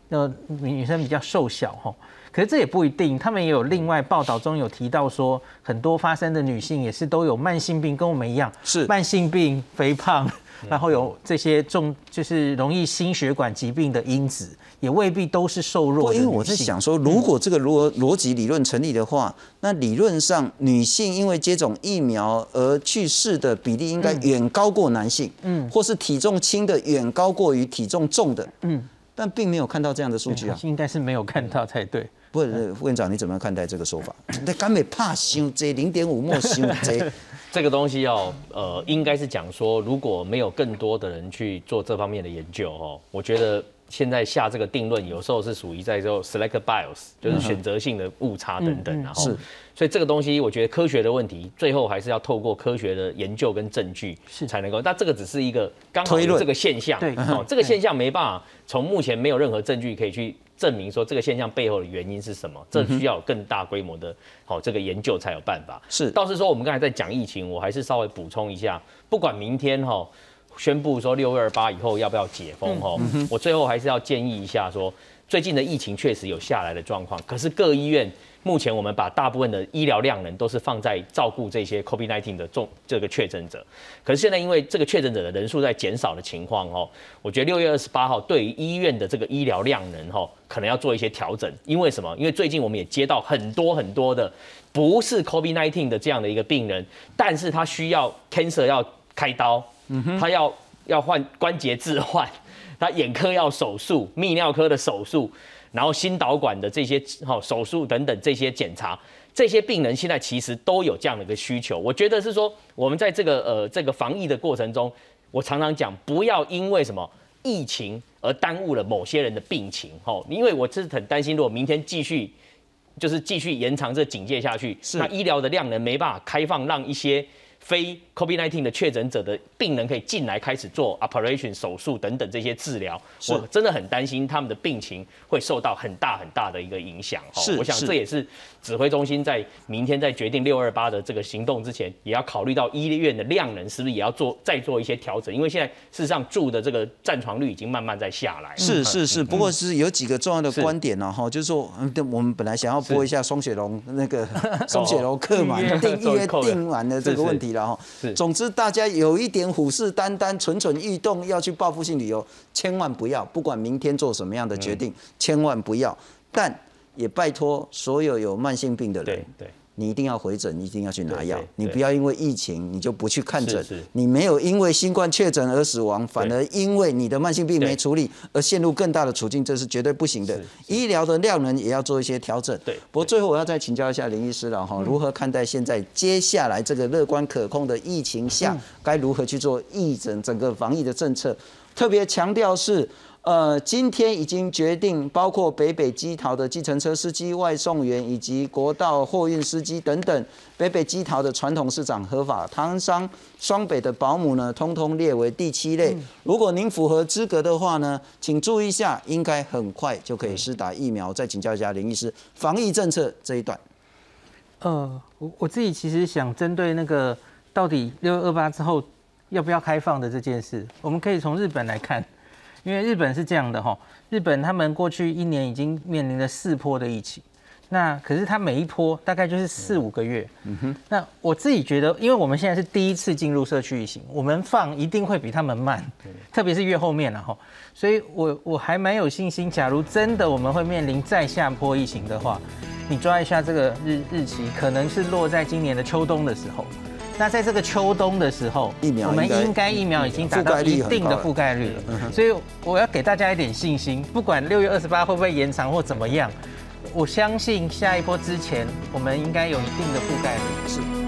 那女生比较瘦小吼。可是这也不一定，他们也有另外报道中有提到说，很多发生的女性也是都有慢性病，跟我们一样，是。慢性病、肥胖，然后有这些重就是容易心血管疾病的因子，也未必都是瘦弱。因为我在想说，如果这个逻逻辑理论成立的话，那理论上女性因为接种疫苗而去世的比例应该远高过男性，嗯，或是体重轻的远高过于体重重的，嗯，但并没有看到这样的数据啊，应该是没有看到才对。不是，院长，你怎么样看待这个说法？那根本怕修这零点五莫修这 这个东西要呃，应该是讲说，如果没有更多的人去做这方面的研究哦，我觉得现在下这个定论，有时候是属于在做 select bias，就是选择性的误差等等，然后是，所以这个东西我觉得科学的问题，最后还是要透过科学的研究跟证据是才能够。但这个只是一个刚好这个现象，对，哦，这个现象没办法从目前没有任何证据可以去。证明说这个现象背后的原因是什么？这需要更大规模的好这个研究才有办法。是，倒是说我们刚才在讲疫情，我还是稍微补充一下，不管明天哈宣布说六二八以后要不要解封哈，我最后还是要建议一下说，最近的疫情确实有下来的状况，可是各医院。目前我们把大部分的医疗量能都是放在照顾这些 COVID-19 的重这个确诊者，可是现在因为这个确诊者的人数在减少的情况哦，我觉得六月二十八号对于医院的这个医疗量能哈，可能要做一些调整。因为什么？因为最近我们也接到很多很多的不是 COVID-19 的这样的一个病人，但是他需要 cancer 要开刀，他要要换关节置换，他眼科要手术，泌尿科的手术。然后心导管的这些哈手术等等这些检查，这些病人现在其实都有这样的一个需求。我觉得是说，我们在这个呃这个防疫的过程中，我常常讲，不要因为什么疫情而耽误了某些人的病情哈。因为我是很担心，如果明天继续就是继续延长这警戒下去，那医疗的量能没办法开放，让一些。非 COVID-19 的确诊者的病人可以进来开始做 operation 手术等等这些治疗，我真的很担心他们的病情会受到很大很大的一个影响。是，我想这也是。指挥中心在明天在决定六二八的这个行动之前，也要考虑到医院的量能是不是也要做再做一些调整，因为现在事实上住的这个占床率已经慢慢在下来。是是是，不过是有几个重要的观点呢哈，就是说，我们本来想要播一下双雪龙那个 双雪龙客嘛，订约订完的这个问题了。然后，总之大家有一点虎视眈眈、蠢蠢欲动，要去报复性旅游，千万不要。不管明天做什么样的决定，千万不要。但也拜托所有有慢性病的人。对。你一定要回诊，你一定要去拿药。你不要因为疫情你就不去看诊。你没有因为新冠确诊而死亡，反而因为你的慢性病没处理而陷入更大的处境，这是绝对不行的。医疗的量能也要做一些调整。对。不过最后我要再请教一下林医师了哈，如何看待现在接下来这个乐观可控的疫情下，该如何去做疫诊整个防疫的政策？特别强调是。呃，今天已经决定，包括北北基桃的计程车司机、外送员以及国道货运司机等等，北北基桃的传统市场合法摊商、双北的保姆呢，通通列为第七类。如果您符合资格的话呢，请注意一下，应该很快就可以施打疫苗。再请教一下林医师，防疫政策这一段。呃，我我自己其实想针对那个到底六二八之后要不要开放的这件事，我们可以从日本来看。因为日本是这样的哈，日本他们过去一年已经面临了四波的疫情，那可是他每一波大概就是四五个月。嗯哼。那我自己觉得，因为我们现在是第一次进入社区疫情，我们放一定会比他们慢，特别是越后面了哈。所以我我还蛮有信心，假如真的我们会面临再下坡疫情的话，你抓一下这个日日期，可能是落在今年的秋冬的时候。那在这个秋冬的时候，疫苗我们应该疫苗已经达到一定的覆盖率了。所以我要给大家一点信心，不管六月二十八会不会延长或怎么样，我相信下一波之前，我们应该有一定的覆盖率。是。